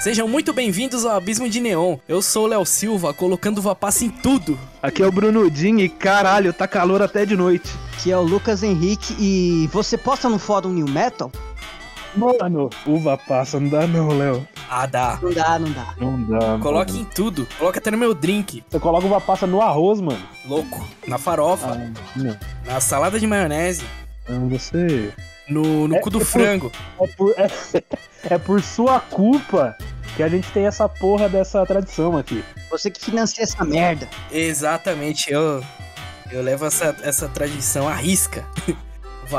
Sejam muito bem-vindos ao Abismo de Neon. Eu sou o Léo Silva, colocando vapaça em tudo. Aqui é o Bruno Din e caralho, tá calor até de noite. Que é o Lucas Henrique e você posta no fórum New Metal? Mano, uva passa, não dá não, Léo. Ah, dá. Não dá, não dá. Não dá. Coloque em tudo. Coloca até no meu drink. Você coloca uva passa no arroz, mano. Louco. Na farofa. Ah, não. Na salada de maionese. Não, você. No, no É- cu do é por- frango. É por, é, é por sua culpa que a gente tem essa porra dessa tradição aqui. Você que financia essa merda. Exatamente. Eu, eu levo essa, essa tradição à risca.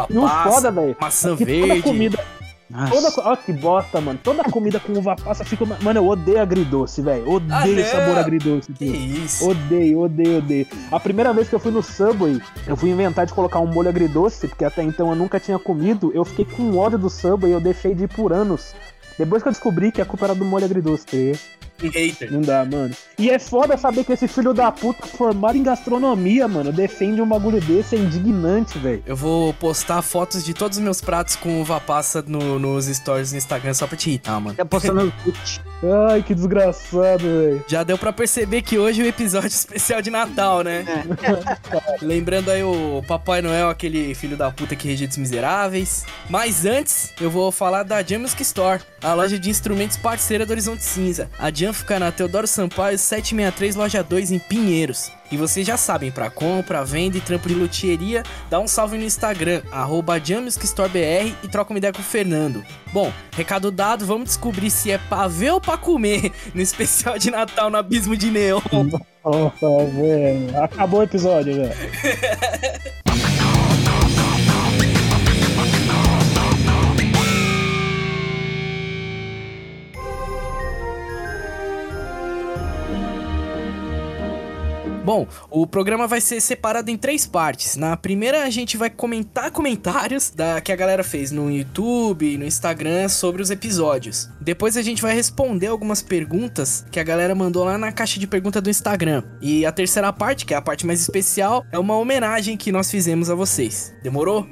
E o foda, maçã é que toda verde. comida, Nossa. toda, ó que bosta, mano. Toda comida com uva passa fica. Mano, eu odeio agridoce, velho. Ah, Odeio não. sabor agridoce. Que isso? Odeio, odeio, odeio. A primeira vez que eu fui no Subway, eu fui inventar de colocar um molho agridoce, porque até então eu nunca tinha comido. Eu fiquei com ódio do Subway e eu deixei de ir por anos. Depois que eu descobri que a culpa era do molho agridoce, hater. Não dá, mano. E é foda saber que esse filho da puta formado em gastronomia, mano, defende um bagulho desse, é indignante, velho. Eu vou postar fotos de todos os meus pratos com uva passa no- nos stories do Instagram só pra te irritar, mano. Tá postando. Ai, que desgraçado, velho. Já deu pra perceber que hoje é um episódio especial de Natal, né? Lembrando aí o Papai Noel, aquele filho da puta que rejeita os miseráveis. Mas antes, eu vou falar da Jam Music Store, a loja de instrumentos parceira do Horizonte Cinza. A Jam fica na Teodoro Sampaio 763, loja 2, em Pinheiros. E vocês já sabem, pra compra, venda e trampo de luthieria, dá um salve no Instagram, arroba Jam Music Store BR e troca uma ideia com o Fernando. Bom, recado dado, vamos descobrir se é pra ver ou pra comer no especial de Natal no Abismo de Neon. Velho. Acabou o episódio, velho. Bom, o programa vai ser separado em três partes. Na primeira, a gente vai comentar comentários da que a galera fez no YouTube, no Instagram sobre os episódios. Depois a gente vai responder algumas perguntas que a galera mandou lá na caixa de pergunta do Instagram. E a terceira parte, que é a parte mais especial, é uma homenagem que nós fizemos a vocês. Demorou?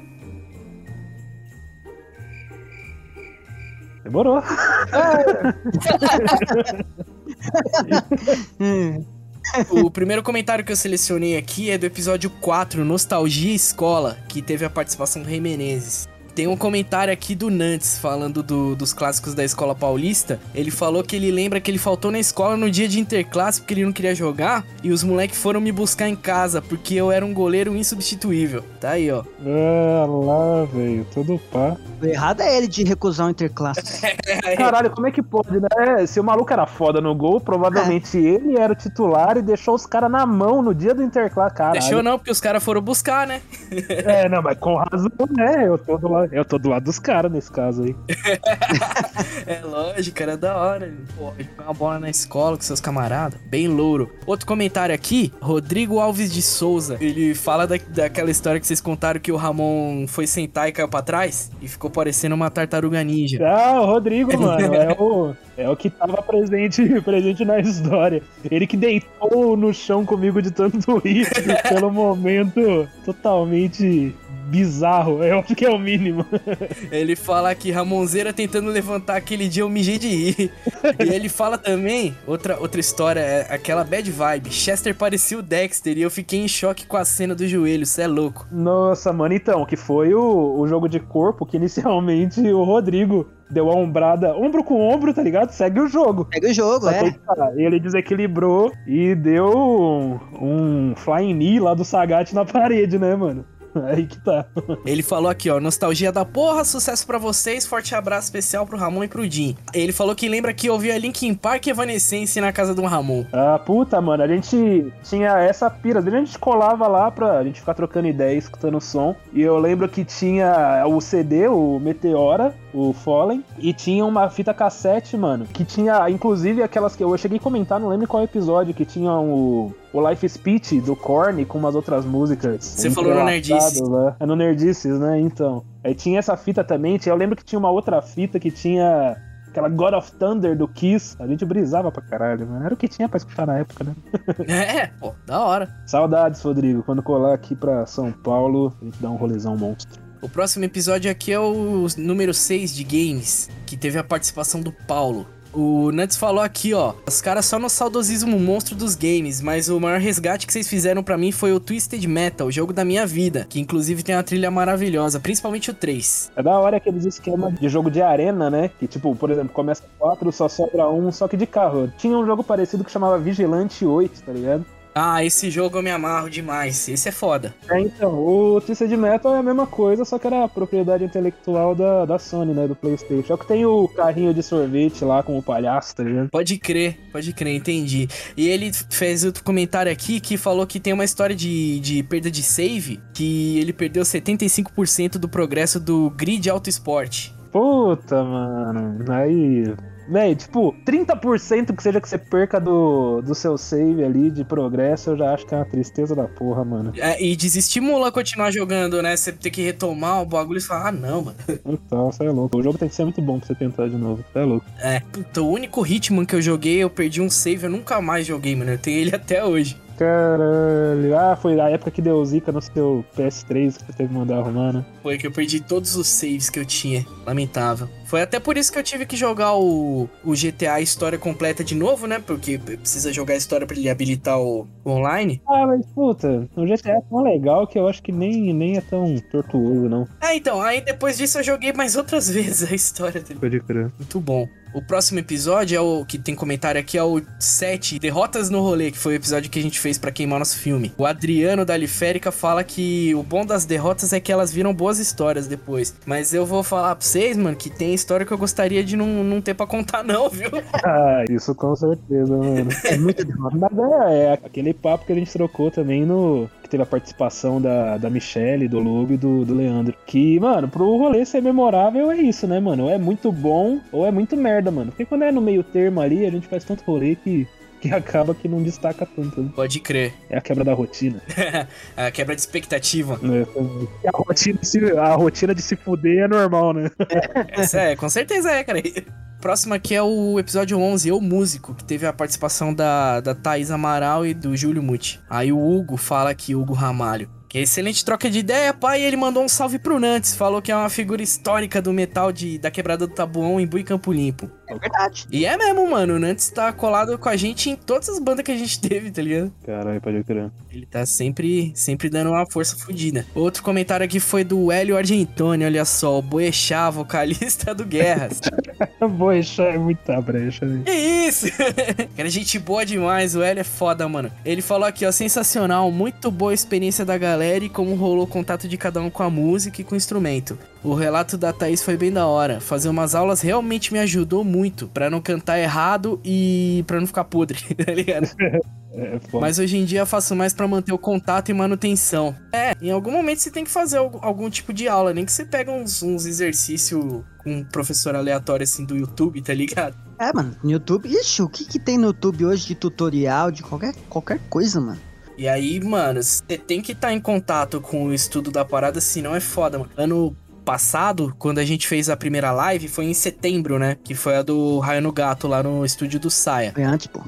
Demorou. O primeiro comentário que eu selecionei aqui é do episódio 4, Nostalgia Escola, que teve a participação do Rei Menezes. Tem um comentário aqui do Nantes falando do- dos clássicos da escola paulista. Ele falou que ele lembra que ele faltou na escola no dia de interclasse porque ele não queria jogar e os moleques foram me buscar em casa porque eu era um goleiro insubstituível. Tá aí, ó. Ah, lá, velho. Todo pá. O errado é ele de recusar o interclasse. Caralho, como é que pode, né? Se o maluco era foda no gol, provavelmente ele era o titular e deixou os caras na mão no dia do interclasse. Deixou não, porque os caras foram buscar, né? É, não, mas com razão, né? Eu tô do eu tô do lado dos caras nesse caso aí. É lógico, era da hora. Pô, jogar uma bola na escola com seus camaradas. Bem louro. Outro comentário aqui, Rodrigo Alves de Souza. Ele fala da, daquela história que vocês contaram que o Ramon foi sentar e caiu pra trás e ficou parecendo uma tartaruga ninja. Ah, o Rodrigo, mano, é o, é o que tava presente, presente na história. Ele que deitou no chão comigo de tanto rir pelo momento totalmente bizarro. Eu acho que é o mínimo. Ele fala que Ramonzeira tentando levantar aquele dia eu mijei de rir. e ele fala também, outra, outra história, é aquela bad vibe. Chester parecia o Dexter e eu fiquei em choque com a cena do joelho, cê é louco. Nossa, mano, então, que foi o, o jogo de corpo que inicialmente o Rodrigo deu a ombrada, ombro com ombro, tá ligado? Segue o jogo. Pega o jogo, Só que é. cara, ele desequilibrou e deu um, um flying knee lá do Sagat na parede, né, mano? Aí que tá. Ele falou aqui, ó, nostalgia da porra, sucesso pra vocês, forte abraço especial pro Ramon e pro Jim. Ele falou que lembra que ouvia Linkin Park e Evanescence na casa do Ramon. Ah, puta, mano, a gente tinha essa pira. A gente colava lá pra gente ficar trocando ideia, escutando o som. E eu lembro que tinha o CD, o Meteora, o Fallen, e tinha uma fita cassete, mano, que tinha, inclusive, aquelas que eu cheguei a comentar, não lembro qual episódio, que tinha o, o Life Speech do Korn com umas outras músicas. Você falou no Nerdices. lá. É no Nerdices, né? Então. Aí tinha essa fita também, eu lembro que tinha uma outra fita que tinha aquela God of Thunder do Kiss. A gente brisava pra caralho, mano. Era o que tinha pra escutar na época, né? É, pô, da hora. Saudades, Rodrigo. Quando colar aqui pra São Paulo, a gente dá um rolezão monstro. O próximo episódio aqui é o número 6 de games, que teve a participação do Paulo. O Nuts falou aqui, ó. Os caras só no saudosismo monstro dos games, mas o maior resgate que vocês fizeram pra mim foi o Twisted Metal, o jogo da minha vida, que inclusive tem uma trilha maravilhosa, principalmente o 3. É da hora aqueles esquemas de jogo de arena, né? Que tipo, por exemplo, começa quatro, só sobra um, só que de carro. Tinha um jogo parecido que chamava Vigilante 8, tá ligado? Ah, esse jogo eu me amarro demais. Esse é foda. É, então, o Twisted Metal é a mesma coisa, só que era a propriedade intelectual da, da Sony, né? Do PlayStation. É o que tem o carrinho de sorvete lá com o palhaço, tá ligado? Pode crer, pode crer, entendi. E ele fez outro comentário aqui que falou que tem uma história de, de perda de save, que ele perdeu 75% do progresso do Grid Auto Sport. Puta, mano. Aí. Véi, tipo, 30% que seja que você perca do, do seu save ali de progresso, eu já acho que é uma tristeza da porra, mano. É, e desestimula continuar jogando, né? Você ter que retomar o bagulho e falar, ah, não, mano. Então, você é louco. O jogo tem que ser muito bom pra você tentar de novo. Você é louco. É, puta, o único Hitman que eu joguei, eu perdi um save, eu nunca mais joguei, mano. Eu tenho ele até hoje. Caralho. Ah, foi a época que deu zica no seu PS3 que você teve que mandar arrumar, né? Foi que eu perdi todos os saves que eu tinha. Lamentável. Foi até por isso que eu tive que jogar o, o GTA História Completa de novo, né? Porque precisa jogar a história pra ele habilitar o, o online. Ah, mas puta, o GTA é tão legal que eu acho que nem, nem é tão tortuoso, não. É, então, aí depois disso eu joguei mais outras vezes a história dele. Pode crer. Muito bom. O próximo episódio é o que tem comentário aqui, é o 7, Derrotas no Rolê, que foi o episódio que a gente fez pra queimar nosso filme. O Adriano da Liférica fala que o bom das derrotas é que elas viram boas histórias depois. Mas eu vou falar pra vocês, mano, que tem história que eu gostaria de não, não ter pra contar, não, viu? Ah, isso com certeza, mano. É muita derrota. Mas é, é aquele papo que a gente trocou também no. Que teve a participação da, da Michelle, do Lobo e do, do Leandro. Que, mano, pro rolê ser memorável é isso, né, mano? Ou é muito bom ou é muito merda, mano. Porque quando é no meio termo ali, a gente faz tanto rolê que, que acaba que não destaca tanto. Né? Pode crer. É a quebra da rotina. a quebra de expectativa. É, a, rotina de se, a rotina de se fuder é normal, né? Essa é, com certeza é, cara. Próximo aqui é o episódio 11, Eu Músico, que teve a participação da, da Thaís Amaral e do Júlio Muti. Aí o Hugo fala aqui, Hugo Ramalho. Que é excelente troca de ideia, pai. Ele mandou um salve pro Nantes. Falou que é uma figura histórica do metal de, da quebrada do Tabuão em Bui Campo Limpo. É verdade. E é mesmo, mano. O Nantes tá colado com a gente em todas as bandas que a gente teve, tá ligado? Caralho, pode crer. Ele tá sempre, sempre dando uma força fodida. Outro comentário aqui foi do Hélio Argentoni, olha só. O Boechat, vocalista do Guerras. Boechat é muita brecha, né? Que isso? Cara, gente boa demais. O Hélio é foda, mano. Ele falou aqui, ó. Sensacional. Muito boa a experiência da galera e como rolou o contato de cada um com a música e com o instrumento. O relato da Thaís foi bem da hora. Fazer umas aulas realmente me ajudou muito para não cantar errado e para não ficar podre, tá ligado? É, Mas hoje em dia eu faço mais para manter o contato e manutenção. É, em algum momento você tem que fazer algum, algum tipo de aula, nem que você pega uns, uns exercícios com um professor aleatório assim do YouTube, tá ligado? É, mano, no YouTube. Ixi, o que, que tem no YouTube hoje de tutorial, de qualquer, qualquer coisa, mano? E aí, mano, você tem que estar tá em contato com o estudo da parada, senão é foda, mano. Ano passado, quando a gente fez a primeira live, foi em setembro, né? Que foi a do Raio no Gato lá no estúdio do Saia. Foi antes, pô.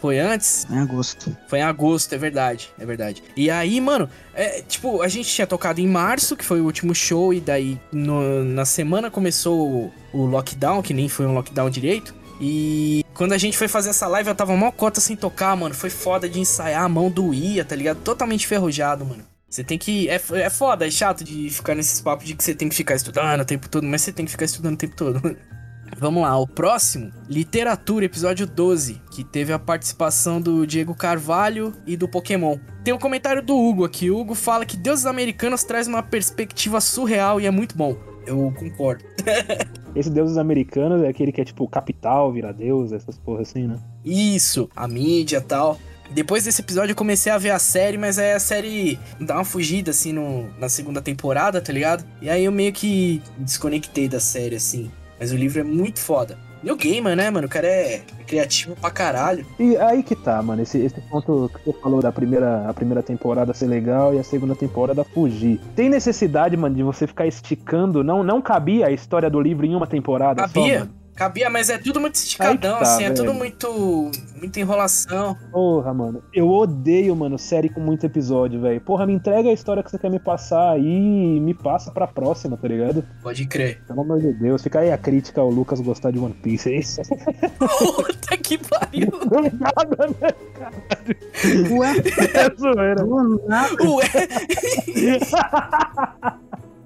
Foi antes? Em agosto. Foi em agosto, é verdade, é verdade. E aí, mano, é, tipo, a gente tinha tocado em março, que foi o último show, e daí no, na semana começou o, o lockdown, que nem foi um lockdown direito. E quando a gente foi fazer essa live, eu tava mó cota sem tocar, mano. Foi foda de ensaiar, a mão doía, tá ligado? Totalmente ferrujado, mano. Você tem que. É, é foda, é chato de ficar nesses papos de que você tem que ficar estudando o tempo todo, mas você tem que ficar estudando o tempo todo. Vamos lá, o próximo, Literatura, episódio 12, que teve a participação do Diego Carvalho e do Pokémon. Tem um comentário do Hugo aqui. O Hugo fala que Deuses Americanos traz uma perspectiva surreal e é muito bom. Eu concordo. Esse Deuses Americanos é aquele que é tipo capital, vira Deus, essas porra assim, né? Isso, a mídia e tal. Depois desse episódio eu comecei a ver a série, mas aí a série dá uma fugida assim no, na segunda temporada, tá ligado? E aí eu meio que desconectei da série, assim. Mas o livro é muito foda. New Gamer, né, mano? O cara é criativo pra caralho. E aí que tá, mano, esse, esse ponto que você falou da primeira, a primeira temporada ser legal e a segunda temporada fugir. Tem necessidade, mano, de você ficar esticando? Não, não cabia a história do livro em uma temporada Cabia. só, mano? Cabia, mas é tudo muito esticadão, tá, assim, é tudo velho. muito. muita enrolação. Porra, mano. Eu odeio, mano, série com muito episódio, velho. Porra, me entrega a história que você quer me passar aí e me passa pra próxima, tá ligado? Pode crer. Pelo amor de Deus. Fica aí a crítica ao Lucas gostar de One Piece. É isso. Puta que pariu. Nada, né? Ué, É zoeira. do nada. Ué.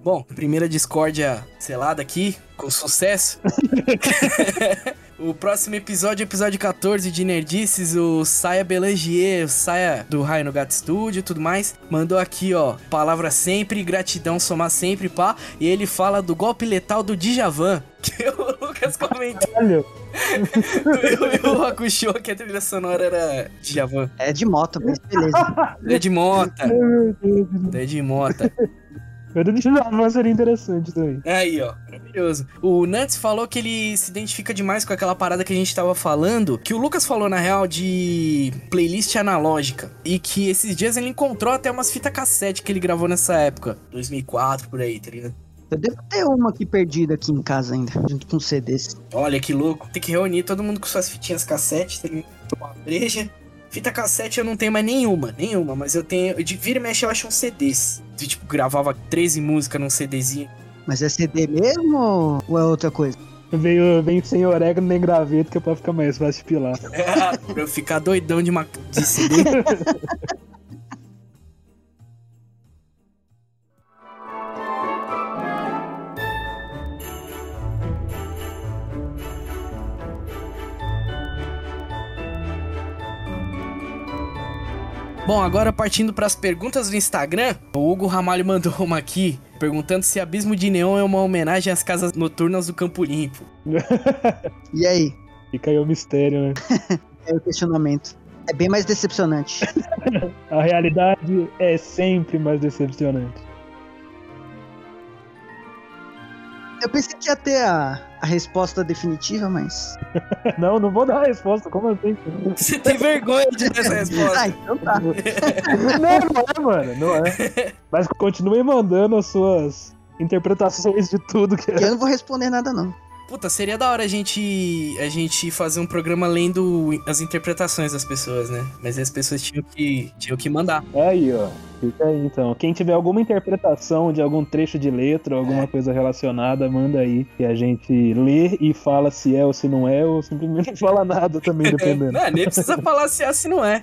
Bom, primeira discórdia selada aqui, com sucesso. o próximo episódio, episódio 14 de Nerdices, o Saia Belangier, o Saia do Raio no Gato Studio e tudo mais, mandou aqui, ó, palavra sempre, gratidão, somar sempre, pá, e ele fala do golpe letal do Djavan, que o Lucas comentou, Olha, e o Hakusho, que a trilha sonora era Djavan. É de moto, mas beleza. É de Mota, é de Mota. Eu não Djavan seria interessante também. Aí, ó, maravilhoso. O Nuts falou que ele se identifica demais com aquela parada que a gente tava falando, que o Lucas falou, na real, de playlist analógica. E que esses dias ele encontrou até umas fitas cassete que ele gravou nessa época. 2004, por aí, tá ligado? Eu devo ter uma aqui perdida aqui em casa ainda, junto com CDs. Olha que louco. Tem que reunir todo mundo com suas fitinhas cassete, tem uma breja. Fita cassete eu não tenho mais nenhuma, nenhuma, mas eu tenho. De vira e mexe eu acho uns CDs. De, tipo, gravava 13 músicas num CDzinho. Mas é CD mesmo ou é outra coisa? Veio, veio sem orégano nem graveto, que é pra ficar mais fácil de pilar. pra eu ficar doidão de, uma, de CD. Bom, agora partindo para as perguntas do Instagram, o Hugo Ramalho mandou uma aqui perguntando se Abismo de Neon é uma homenagem às casas noturnas do Campo Limpo. E aí? Fica aí o mistério, né? É o questionamento. É bem mais decepcionante. A realidade é sempre mais decepcionante. Eu pensei que ia ter a, a resposta definitiva, mas. Não, não vou dar a resposta, como assim? Você tem vergonha de dar essa resposta? Ah, então tá. Não, não é, mano, não é. Mas continuem mandando as suas interpretações de tudo que Que é. eu não vou responder nada, não. Puta, seria da hora a gente, a gente fazer um programa lendo as interpretações das pessoas, né? Mas as pessoas tinham que, tinham que mandar. Aí, ó. Fica aí, então. Quem tiver alguma interpretação de algum trecho de letra ou alguma coisa relacionada, manda aí. Que a gente lê e fala se é ou se não é, ou simplesmente não fala nada também, dependendo. Não, nem precisa falar se é assim não é.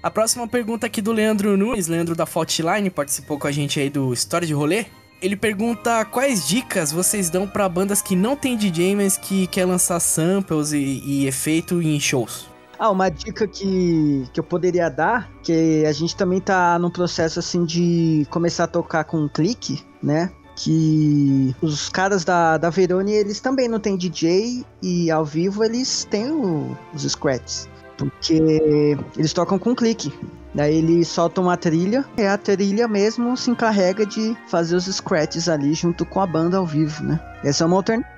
A próxima pergunta aqui do Leandro Nunes, Leandro da Faultline, participou com a gente aí do História de Rolê. Ele pergunta quais dicas vocês dão pra bandas que não tem DJ, mas que quer lançar samples e, e efeito em shows. Ah, uma dica que, que eu poderia dar, que a gente também tá num processo assim de começar a tocar com um clique, né? Que os caras da, da Verone, eles também não tem DJ e ao vivo eles têm o- os scratches. Porque eles tocam com clique. Daí eles soltam uma trilha e a trilha mesmo se encarrega de fazer os scratches ali junto com a banda ao vivo, né? Essa é uma alternativa.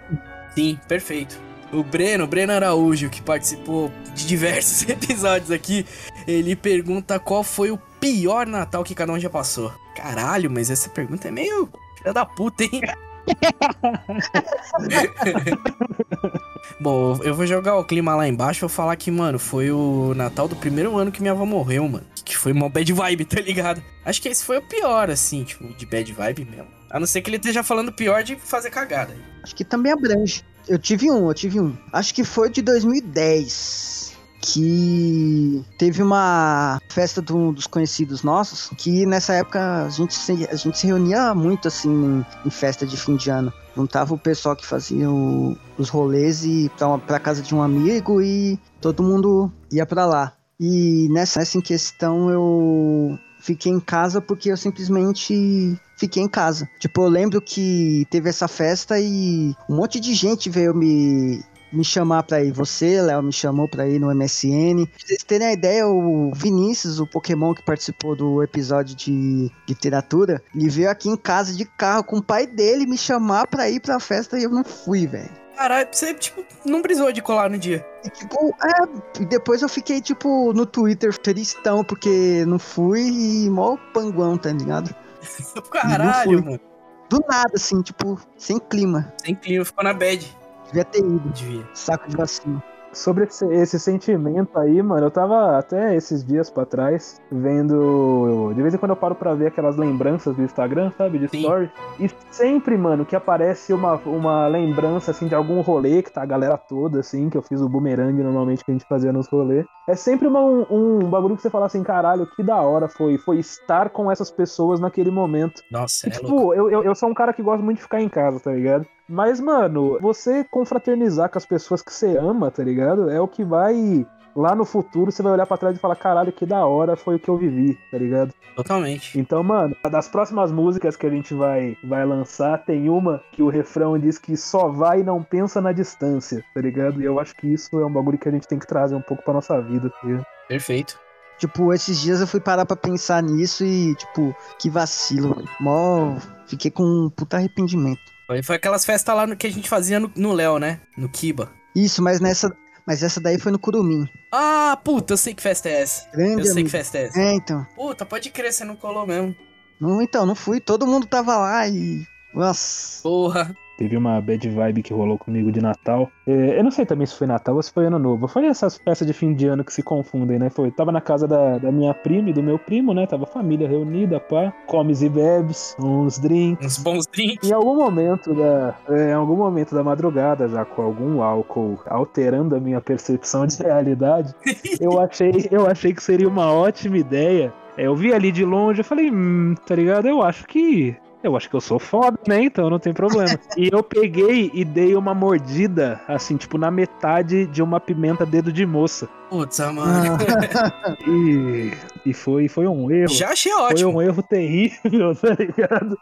Sim, perfeito. O Breno, Breno Araújo, que participou de diversos episódios aqui, ele pergunta qual foi o pior Natal que cada um já passou. Caralho, mas essa pergunta é meio filha da puta, hein? Bom, eu vou jogar o clima lá embaixo e vou falar que, mano, foi o Natal do primeiro ano que minha avó morreu, mano. Que foi uma bad vibe, tá ligado? Acho que esse foi o pior, assim, tipo, de bad vibe mesmo. A não ser que ele esteja falando pior de fazer cagada. Acho que também abrange. Eu tive um, eu tive um. Acho que foi de 2010. Que teve uma festa de um dos conhecidos nossos. Que nessa época a gente se, a gente se reunia muito assim em, em festa de fim de ano. Juntava o pessoal que fazia o- os rolês e pra, pra casa de um amigo e todo mundo ia pra lá. E nessa, nessa em questão eu fiquei em casa porque eu simplesmente fiquei em casa. Tipo, eu lembro que teve essa festa e um monte de gente veio me, me chamar pra ir. Você, Léo, me chamou pra ir no MSN. Pra vocês terem a ideia, o Vinícius, o Pokémon que participou do episódio de literatura, ele veio aqui em casa de carro com o pai dele me chamar pra ir pra festa e eu não fui, velho. Caralho, você, tipo, não brisou de colar no dia. E, tipo, é, depois eu fiquei, tipo, no Twitter tristão, porque não fui e mó panguão, tá ligado? Caralho, mano. Do nada, assim, tipo, sem clima. Sem clima, ficou na bad. Devia ter ido. Devia. Saco de vacina. Sobre esse, esse sentimento aí, mano, eu tava até esses dias pra trás vendo. De vez em quando eu paro pra ver aquelas lembranças do Instagram, sabe? De Sim. story. E sempre, mano, que aparece uma, uma lembrança, assim, de algum rolê que tá a galera toda, assim, que eu fiz o boomerang normalmente que a gente fazia nos rolês. É sempre uma- um, um bagulho que você fala assim, caralho, que da hora foi, foi estar com essas pessoas naquele momento. Nossa, E, é tipo, eu, eu, eu sou um cara que gosta muito de ficar em casa, tá ligado? Mas, mano, você confraternizar com as pessoas que você ama, tá ligado? É o que vai. Lá no futuro você vai olhar pra trás e falar, caralho, que da hora foi o que eu vivi, tá ligado? Totalmente. Então, mano, das próximas músicas que a gente vai, vai lançar, tem uma que o refrão diz que só vai e não pensa na distância, tá ligado? E eu acho que isso é um bagulho que a gente tem que trazer um pouco pra nossa vida, tá ligado? Perfeito. Tipo, esses dias eu fui parar pra pensar nisso e, tipo, que vacilo. Mó. Fiquei com um puta arrependimento. Foi, aquelas festas lá no- que a gente fazia no Léo, né? No Kiba. Isso, mas nessa. Mas essa daí foi no Curumim. Ah, puta, eu sei que festa é essa. Grande Eu sei amigo. que festa é essa. É, então. Puta, pode crer, você não colou mesmo. Não, então, não fui. Todo mundo tava lá e. Nossa. Porra. Teve uma bad vibe que rolou comigo de Natal. É, eu não sei também se foi Natal ou se foi Ano Novo. Foi essas festas de fim de ano que se confundem, né? Foi. Tava na casa da, da minha prima e do meu primo, né? Tava família reunida, pá. Comes e bebes, uns drinks. Uns bons drinks. Em algum momento da, é, em algum momento da madrugada, já com algum álcool alterando a minha percepção de realidade, eu achei, eu achei que seria uma ótima ideia. É, eu vi ali de longe, eu falei, hum, tá ligado? Eu acho que eu acho que eu sou foda, né? Então não tem problema. e eu peguei e dei uma mordida, assim, tipo, na metade de uma pimenta dedo de moça. Putz, ah, mano. E, e foi, foi um erro. Já achei Foi ótimo. um erro terrível, tá ligado?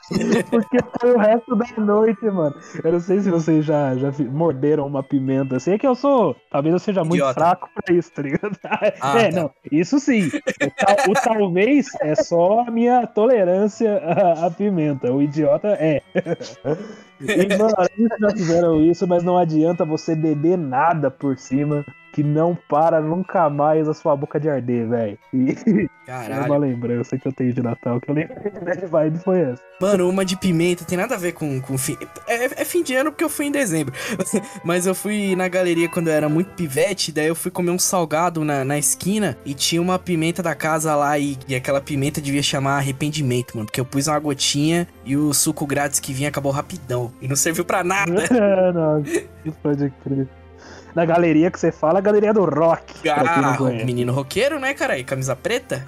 Porque foi o resto da noite, mano. Eu não sei se vocês já, já morderam uma pimenta assim. É que eu sou. Talvez eu seja muito Idiota. fraco pra isso, tá ligado? Ah, é, tá. não. Isso sim. O, tal- o talvez é só a minha tolerância à, à pimenta. O idiota é. E, mano, eles já fizeram isso, mas não adianta você beber nada por cima. Que não para nunca mais a sua boca de arder, velho. E é uma Caralho. lembrança que eu tenho de Natal, que eu lembrei de Bad Vibe foi essa. Mano, uma de pimenta tem nada a ver com, com fim. É, é fim de ano porque eu fui em dezembro. Mas eu fui na galeria quando eu era muito pivete, daí eu fui comer um salgado na, na esquina e tinha uma pimenta da casa lá e, e aquela pimenta devia chamar arrependimento, mano. Porque eu pus uma gotinha e o suco grátis que vinha acabou rapidão. E não serviu pra nada. É, não, isso pode crer. Na galeria que você fala, a galeria do rock. Ah, menino roqueiro, né, cara? E camisa preta?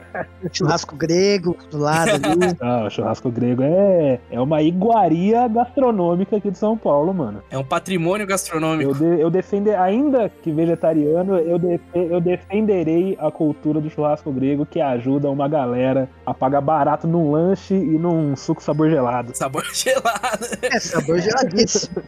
Churrasco grego do lado ali. Ah, o churrasco grego é, é uma iguaria gastronômica aqui de São Paulo, mano. É um patrimônio Eu, gastronômico. de, eu defender, ainda que vegetariano, eu, eu defenderei a cultura do churrasco grego que ajuda uma galera a pagar barato num lanche e num suco sabor gelado. Sabor gelado. É, sabor geladíssimo.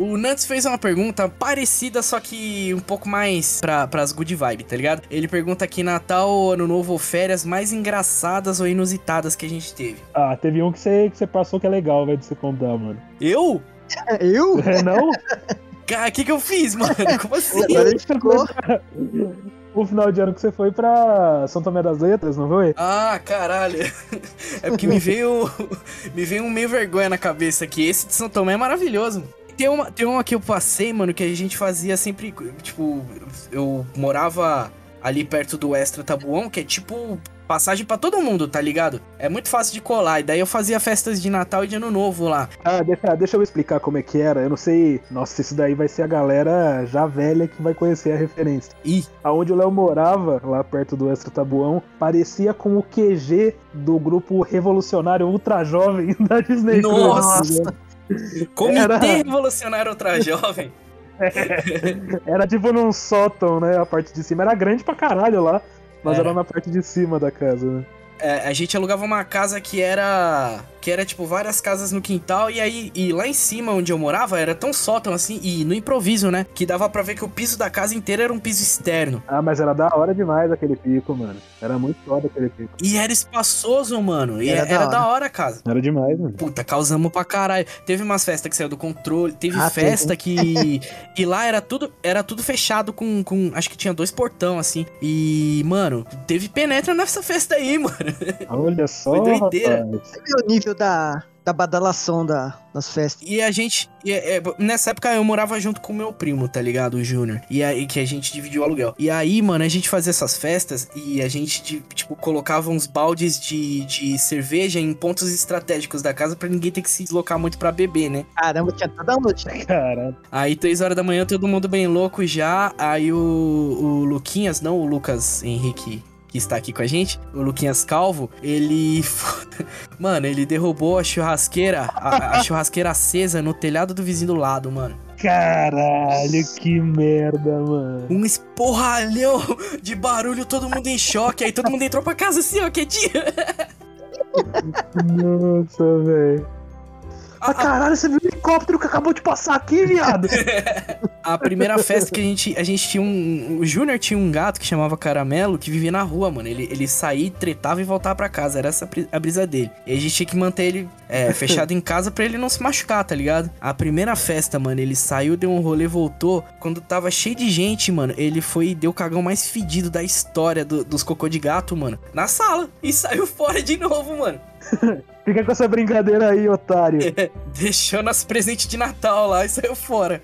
O Nantes fez uma pergunta parecida, só que um pouco mais pra, pras good vibe, tá ligado? Ele pergunta aqui Natal, Ano Novo ou férias mais engraçadas ou inusitadas que a gente teve. Ah, teve um que você, que você passou que é legal, vai de você contar, mano. Eu? Eu? É não? Cara, o que que eu fiz, mano? Como assim? Agora ficou. O final de ano que você foi pra São Tomé das Letras, não foi? Ah, caralho. É porque me veio. Me veio um meio vergonha na cabeça aqui. Esse de São Tomé é maravilhoso. Tem uma, tem uma que eu passei, mano, que a gente fazia sempre. Tipo, eu morava ali perto do Extra Tabuão, que é tipo passagem pra todo mundo, tá ligado? É muito fácil de colar. E daí eu fazia festas de Natal e de Ano Novo lá. Ah, deixa, deixa eu explicar como é que era. Eu não sei. Nossa, isso daí vai ser a galera já velha que vai conhecer a referência. Ih, Aonde o Léo morava, lá perto do Extra Tabuão, parecia com o QG do grupo revolucionário ultra jovem da Disney. Nossa! Cruise. Comitê Era- Revolucionário Ultra Jovem. Era tipo num sótão, né? A parte de cima era grande pra caralho lá. Mas Era. era na parte de cima da casa, né? É, a gente alugava uma casa que era. Que era tipo várias casas no quintal. E aí, e lá em cima onde eu morava, era tão sótão assim, e no improviso, né? Que dava pra ver que o piso da casa inteira era um piso externo. Ah, mas era da hora demais aquele pico, mano. Era muito foda aquele pico. E era espaçoso, mano. E Era era, da da hora a casa. Era demais, mano. Puta, causamos pra caralho. Teve umas festas que saiu do controle. Teve Ah, festa que. E lá era tudo, era tudo fechado com, com. Acho que tinha dois portão, assim. E, mano, teve penetra nessa festa aí, mano. Olha só, Foi doideira. rapaz. Você viu o nível da, da badalação da, das festas. E a gente. e, é, nessa época eu morava junto com o meu primo, tá ligado? O Júnior. E aí que a gente dividiu o aluguel. E aí, mano, a gente fazia essas festas e a gente, tipo, colocava uns baldes de, de cerveja em pontos estratégicos da casa pra ninguém ter que se deslocar muito pra beber, né? Caramba, tinha toda noite. Caralho. Aí, três horas da manhã, todo mundo bem louco já. Aí o, o Luquinhas, não o Lucas Henrique que está aqui com a gente, o Luquinhas Calvo, ele. Mano, ele derrubou a churrasqueira, a, a churrasqueira acesa no telhado do vizinho do lado, mano. Caralho, que merda, mano. Um esporralhão de barulho, todo mundo em choque. Aí todo mundo entrou pra casa assim, ó, quietinho. Nossa, velho. Ah, caralho, você viu o helicóptero que acabou de passar aqui, viado? A primeira festa que a gente, a gente tinha um. O Júnior tinha um gato que chamava Caramelo que vivia na rua, mano. Ele, ele saía, tretava e voltava pra casa. Era essa a brisa dele. E a gente tinha que manter ele é, fechado em casa pra ele não se machucar, tá ligado? A primeira festa, mano, ele saiu, deu um rolê, voltou. Quando tava cheio de gente, mano, ele foi e deu o cagão mais fedido da história do- dos cocô de gato, mano. Na sala. E saiu fora de novo, mano. Fica com essa brincadeira aí, otário. Deixou nosso presente de Natal lá e saiu fora.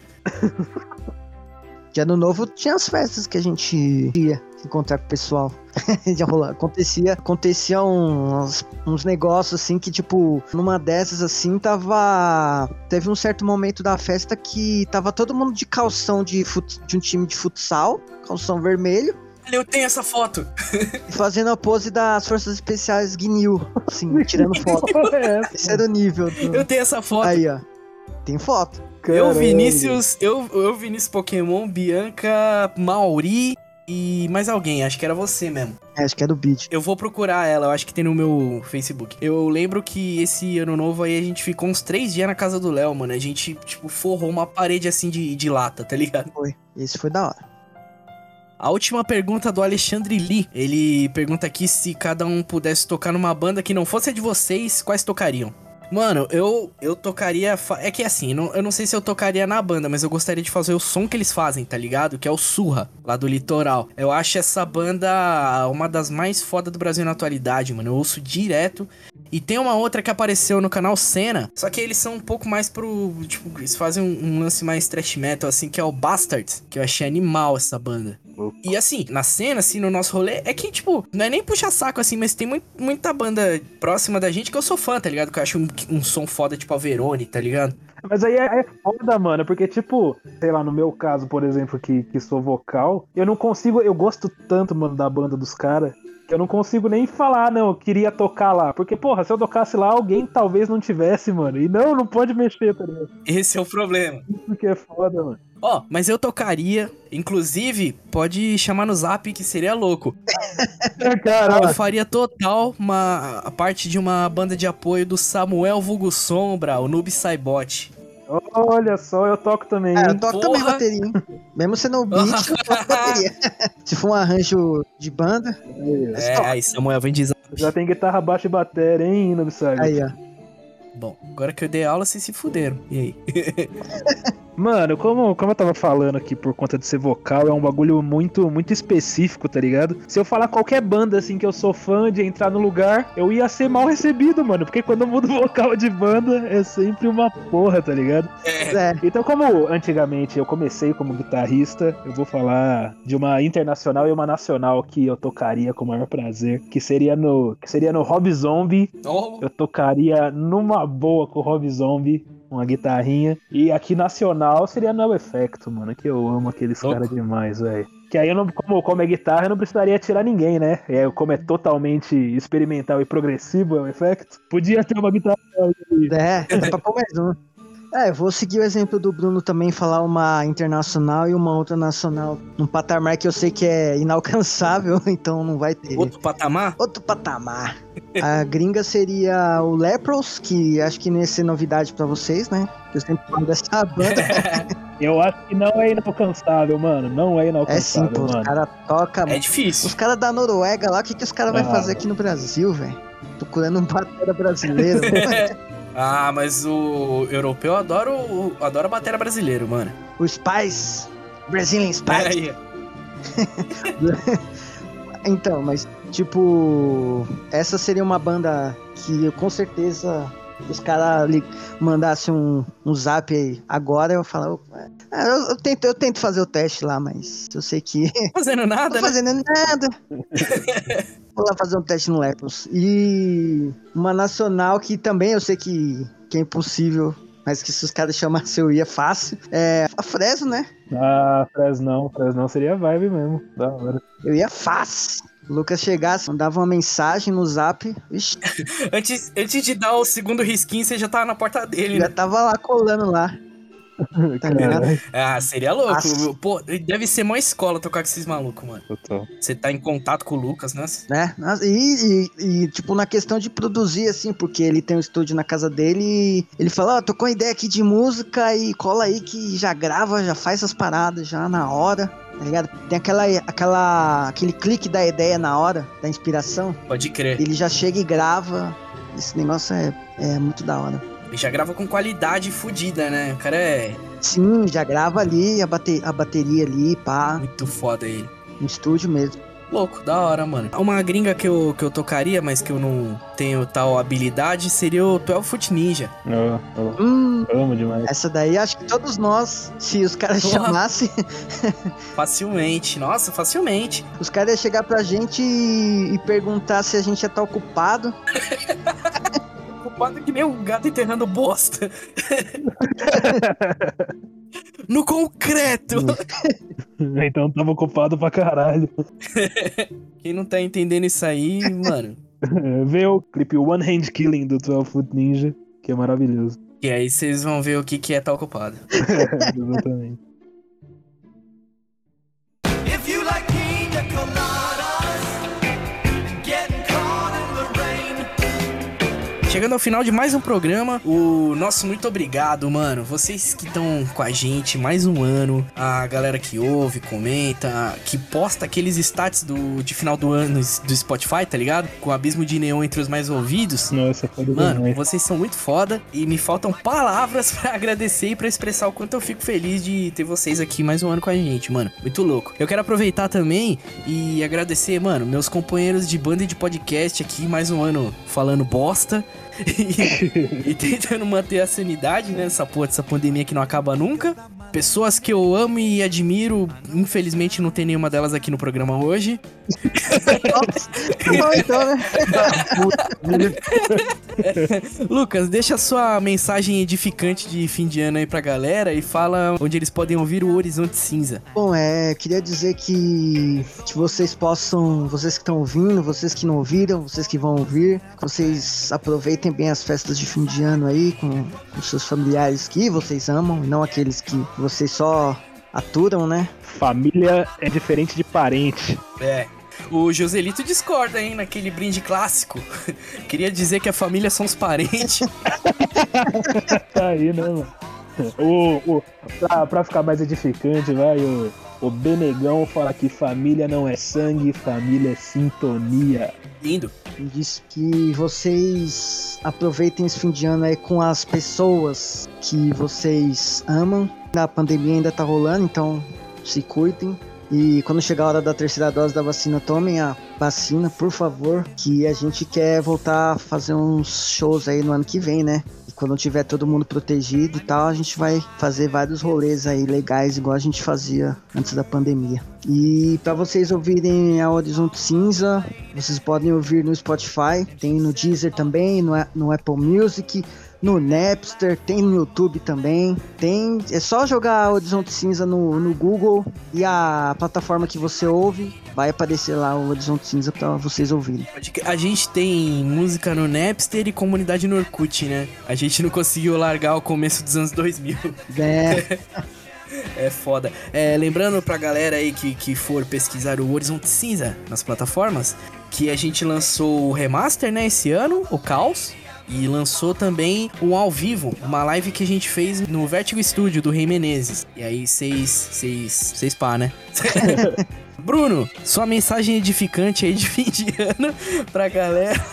De ano novo tinha as festas que a gente ia encontrar com o pessoal. Já. Acontecia, acontecia uns, uns negócios assim que, tipo, numa dessas assim, tava. Teve um certo momento da festa que tava todo mundo de calção de, fut- de um time de futsal, calção vermelho, Eu tenho essa foto. fazendo a pose das Forças Especiais Guinil, assim, tirando foto. É? Esse era o nível. do- Eu tenho essa foto. Aí, ó. Tem foto. Eu, Caralho. Vinícius, eu, eu, Vinícius Pokémon, Bianca, Mauri e mais alguém, acho que era você mesmo. É, acho que é do beat. Eu vou procurar ela, eu acho que tem no meu Facebook. Eu lembro que esse ano novo aí a gente ficou uns três dias na casa do Léo, mano. A gente, tipo, forrou uma parede assim de, de lata, tá ligado? Foi. Esse foi da hora. A última pergunta do Alexandre Lee. Ele pergunta aqui se cada um pudesse tocar numa banda que não fosse a de vocês, quais tocariam? Mano, eu eu tocaria. É que assim, não- eu não sei se eu tocaria na banda, mas eu gostaria de fazer o som que eles fazem, tá ligado? Que é o Surra, lá do litoral. Eu acho essa banda uma das mais fodas do Brasil na atualidade, mano. Eu ouço direto. E tem uma outra que apareceu no canal Cena, só que eles são um pouco mais pro. Tipo, eles fazem um, um lance mais trash metal, assim, que é o Bastards, que eu achei animal essa banda. E assim, na cena, assim, no nosso rolê, é que, tipo, não é nem puxa saco, assim, mas tem mui- muita banda próxima da gente que eu sou fã, tá ligado? Que eu acho um, um som foda, tipo a Verone, tá ligado? Mas aí é, é foda, mano, porque, tipo, sei lá, no meu caso, por exemplo, que, que sou vocal, eu não consigo, eu gosto tanto, mano, da banda dos caras, eu não consigo nem falar, não, eu queria tocar lá. Porque, porra, se eu tocasse lá, alguém talvez não tivesse, mano. E não, não pode mexer, tá ligado? Esse é o problema. Isso que é foda, mano. Ó, mas eu tocaria, inclusive, pode chamar no zap que seria louco. Eu Caralho. faria total uma a parte de uma banda de apoio do Samuel Vulgo Sombra, o Noob Saibot. Olha só, eu toco também, É, eu toco Porra. também bateria, hein? Mesmo sendo o beat, eu toco bateria. Se for um arranjo de banda, É, aí Samuel vem dizer. Já tem guitarra, baixo e bateria, hein, Nobsag? aí, ó. Bom, agora que eu dei aula, vocês se fuderam. E aí? Mano, como, como eu tava falando aqui por conta de ser vocal, é um bagulho muito muito específico, tá ligado? Se eu falar qualquer banda assim que eu sou fã de entrar no lugar, eu ia ser mal recebido, mano. Porque quando eu mudo vocal de banda, é sempre uma porra, tá ligado? É, Então, como antigamente eu comecei como guitarrista, eu vou falar de uma internacional e uma nacional que eu tocaria com o maior prazer, que seria no, que seria no Rob Zombie. Oh, Eu tocaria numa boa com o Rob Zombie, uma guitarrinha. E aqui nacional seria No Effecto, mano, que eu amo aqueles caras demais, velho. Que aí, eu não, como, como é guitarra, eu não precisaria tirar ninguém, né? É, como é totalmente experimental e progressivo, é o Effecto. Podia ter uma guitarra. é, dá pra pôr mais um. É, eu vou seguir o exemplo do Bruno também, falar uma internacional e uma outra nacional. Num patamar que eu sei que é inalcançável, então não vai ter. outro patamar? Outro patamar. A gringa seria o Lepros, que acho que não ia ser novidade pra vocês, né? Que eu sempre falo dessa banda. Eu acho que não é inalcançável, mano. Não é É sim, inalcançável, pô. Os mano. caras tocam. É difícil. Os caras da Noruega lá, o que, que os caras vão Ah. fazer aqui no Brasil, velho? Procurando um batera brasileiro. Ah, mas o europeu adora, o, adora a bateria brasileiro, mano. o Spice. Brazilian Spice. Então, mas, tipo, essa seria uma banda que eu com certeza os caras mandassem um, um zap aí agora, eu falo, é, eu, eu, tento, eu tento fazer o teste lá, mas eu sei que. Fazendo nada, Tô fazendo né? nada. Vou lá fazer um teste no Lepros. E uma nacional que também eu sei que, que é impossível mas que se os caras chamassem eu ia fácil. É a Fresno, né? Ah, Fresnão, Fresnão seria vibe mesmo. Da hora. Eu ia fácil. O Lucas chegasse, mandava uma mensagem no zap. Ixi. antes, antes de dar o segundo risquinho, você já tava na porta dele, já né? tava lá colando lá. Tá ligado? Ah, seria louco. Pô, deve ser uma escola tocar com esses malucos, mano. Você tá em contato com o Lucas, né? né? E, e, e, tipo, na questão de produzir, assim, porque ele tem um estúdio na casa dele e ele fala, ó, tô com ideia aqui de música e cola aí que já grava, já faz essas paradas já na hora, tá ligado? Tem aquela, aquela, aquele clique da ideia na hora, da inspiração. Pode crer. Ele já chega e grava. Esse negócio é, é muito da hora. Ele já grava com qualidade fodida, né? O cara é Sim, já grava ali a, bate, a bateria ali, pá, muito foda ele. no estúdio mesmo. Louco, da hora, mano. Uma gringa que eu, que eu tocaria, mas que eu não tenho tal habilidade, seria o 12 Foot Ninja. Eu, eu Hum, amo demais. essa daí acho que todos nós, se os caras Porra. chamassem, Facilmente. Nossa, facilmente. os caras iam chegar pra gente e, e perguntar se a gente ia estar ocupado. Ocupado que nem um gato enterrando bosta. no concreto. Então tava ocupado pra caralho. Quem não tá entendendo isso aí, mano. Vê o clipe One Hand Killing do 12 Foot Ninja, que é maravilhoso. E aí vocês vão ver o que, que é tá ocupado. Exatamente. Chegando ao final de mais um programa, o nosso muito obrigado, mano. Vocês que estão com a gente mais um ano, a galera que ouve, comenta, que posta aqueles stats do, de final do ano do Spotify, tá ligado? Com o abismo de neon entre os mais ouvidos. Nossa, foda Mano, demais. vocês são muito foda e me faltam palavras pra agradecer e pra expressar o quanto eu fico feliz de ter vocês aqui mais um ano com a gente, mano. Muito louco. Eu quero aproveitar também e agradecer, mano, meus companheiros de banda e de podcast aqui mais um ano falando bosta. E, e tentando manter a sanidade, né? Essa porra dessa pandemia que não acaba nunca. Pessoas que eu amo e admiro, infelizmente não tem nenhuma delas aqui no programa hoje. Bom, então, né? Lucas, deixa sua mensagem edificante de fim de ano aí pra galera e fala onde eles podem ouvir o Horizonte Cinza. Bom, é, queria dizer que, que vocês possam, vocês que estão ouvindo, vocês que não ouviram, vocês que vão ouvir, que vocês aproveitem bem as festas de fim de ano aí com, com seus familiares que vocês amam, e não aqueles que vocês só aturam, né? Família é diferente de parente. É. O Joselito discorda, hein, naquele brinde clássico. Queria dizer que a família são os parentes. Tá aí, né, mano? O, o, pra, pra ficar mais edificante, vai, o, o Benegão fala que família não é sangue, família é sintonia. Lindo. Diz que vocês aproveitem esse fim de ano aí com as pessoas que vocês amam. A pandemia ainda tá rolando, então se cuidem. E quando chegar a hora da terceira dose da vacina, tomem a vacina, por favor. Que a gente quer voltar a fazer uns shows aí no ano que vem, né? E quando tiver todo mundo protegido e tal, a gente vai fazer vários rolês aí legais, igual a gente fazia antes da pandemia. E para vocês ouvirem a Horizonte Cinza, vocês podem ouvir no Spotify, tem no Deezer também, no, no Apple Music, no Napster, tem no YouTube também. Tem, é só jogar Horizonte Cinza no, no Google e a plataforma que você ouve vai aparecer lá o Horizonte Cinza para vocês ouvirem. A gente tem música no Napster e comunidade no Orkut, né? A gente não conseguiu largar o começo dos anos 2000. É, É foda. É, lembrando pra galera aí que, que for pesquisar o Horizonte Cinza nas plataformas, que a gente lançou o remaster, né, esse ano, o Caos. E lançou também um ao vivo, uma live que a gente fez no Vertigo Studio do Rei Menezes. E aí, seis, seis, seis pá, né? Bruno, sua mensagem edificante aí de fim de ano pra galera.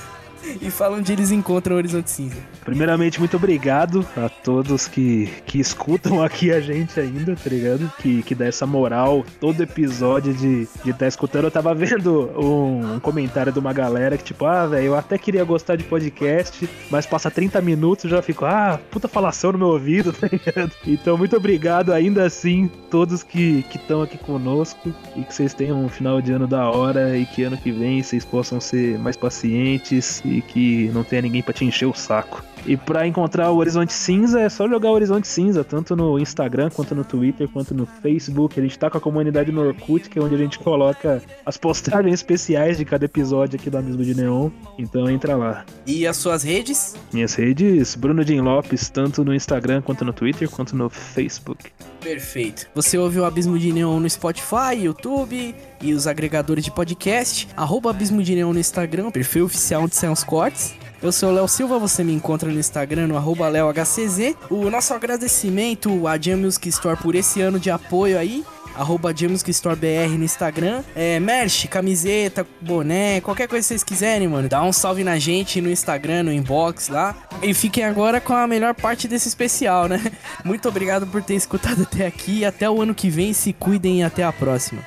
E fala onde eles encontram o Horizonte Cinza. Primeiramente, muito obrigado a todos que, que escutam aqui a gente ainda, tá ligado? Que, que dá essa moral todo episódio de estar de tá escutando. Eu tava vendo um, um comentário de uma galera que, tipo, ah, velho, eu até queria gostar de podcast, mas passa 30 minutos já fico, ah, puta falação no meu ouvido, tá ligado? Então, muito obrigado ainda assim, todos que estão aqui conosco e que vocês tenham um final de ano da hora e que ano que vem vocês possam ser mais pacientes e que não tenha ninguém pra te encher o saco. E pra encontrar o Horizonte Cinza é só jogar o Horizonte Cinza, tanto no Instagram, quanto no Twitter, quanto no Facebook. A gente tá com a comunidade no Orkut, que é onde a gente coloca as postagens especiais de cada episódio aqui do Abismo de Neon. Então entra lá. E as suas redes? Minhas redes, Bruno Jim Lopes, tanto no Instagram, quanto no Twitter, quanto no Facebook. Perfeito. Você ouve o Abismo de Neon no Spotify, YouTube e os agregadores de podcast. Arroba Abismo de Neon no Instagram, perfil oficial onde saem os cortes. Eu sou o Léo Silva, você me encontra no Instagram no arroba LeoHCZ. O nosso agradecimento à Jam Music Store por esse ano de apoio aí. Arroba Jam Music Store BR no Instagram. É, merch, camiseta, boné, qualquer coisa que vocês quiserem, mano. Dá um salve na gente no Instagram, no inbox lá. E fiquem agora com a melhor parte desse especial, né? Muito obrigado por ter escutado até aqui. Até o ano que vem, se cuidem e até a próxima.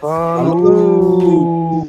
Falou!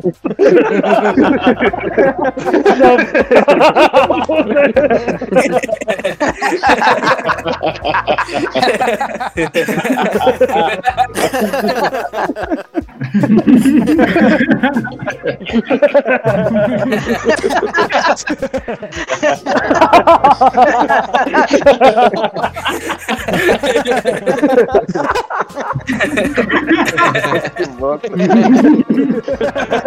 Muito bom.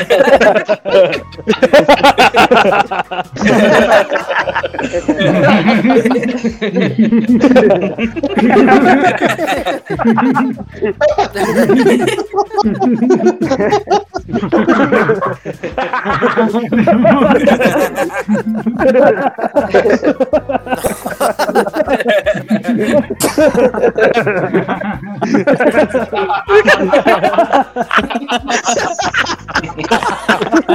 ハハハハハ。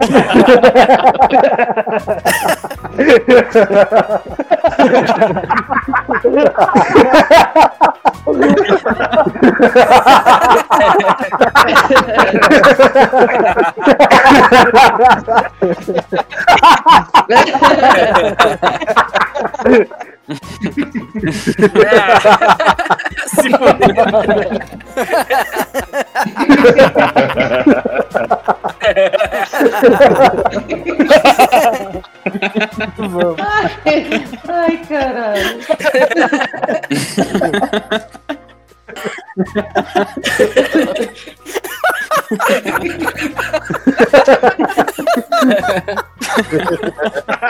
Se fudeu. Ai, caralho.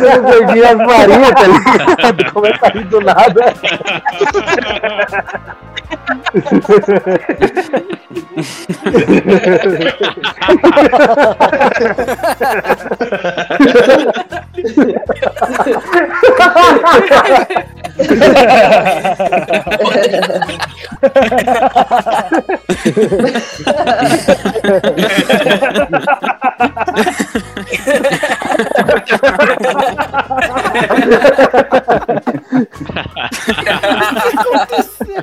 Eu perdi as Maria, tá ligado? Começa a rir do nada. O que aconteceu?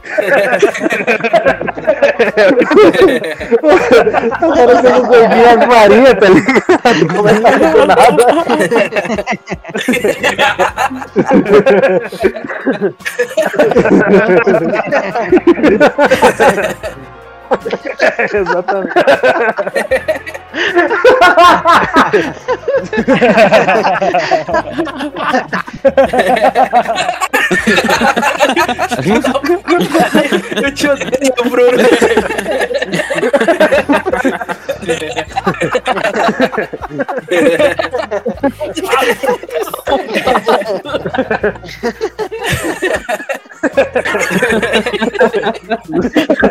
Agora eu não perdi as Maria, tá ligado? Começa a do nada. É, exatamente. eu te odeio, Bruno.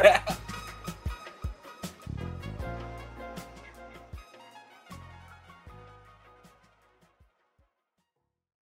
Yeah.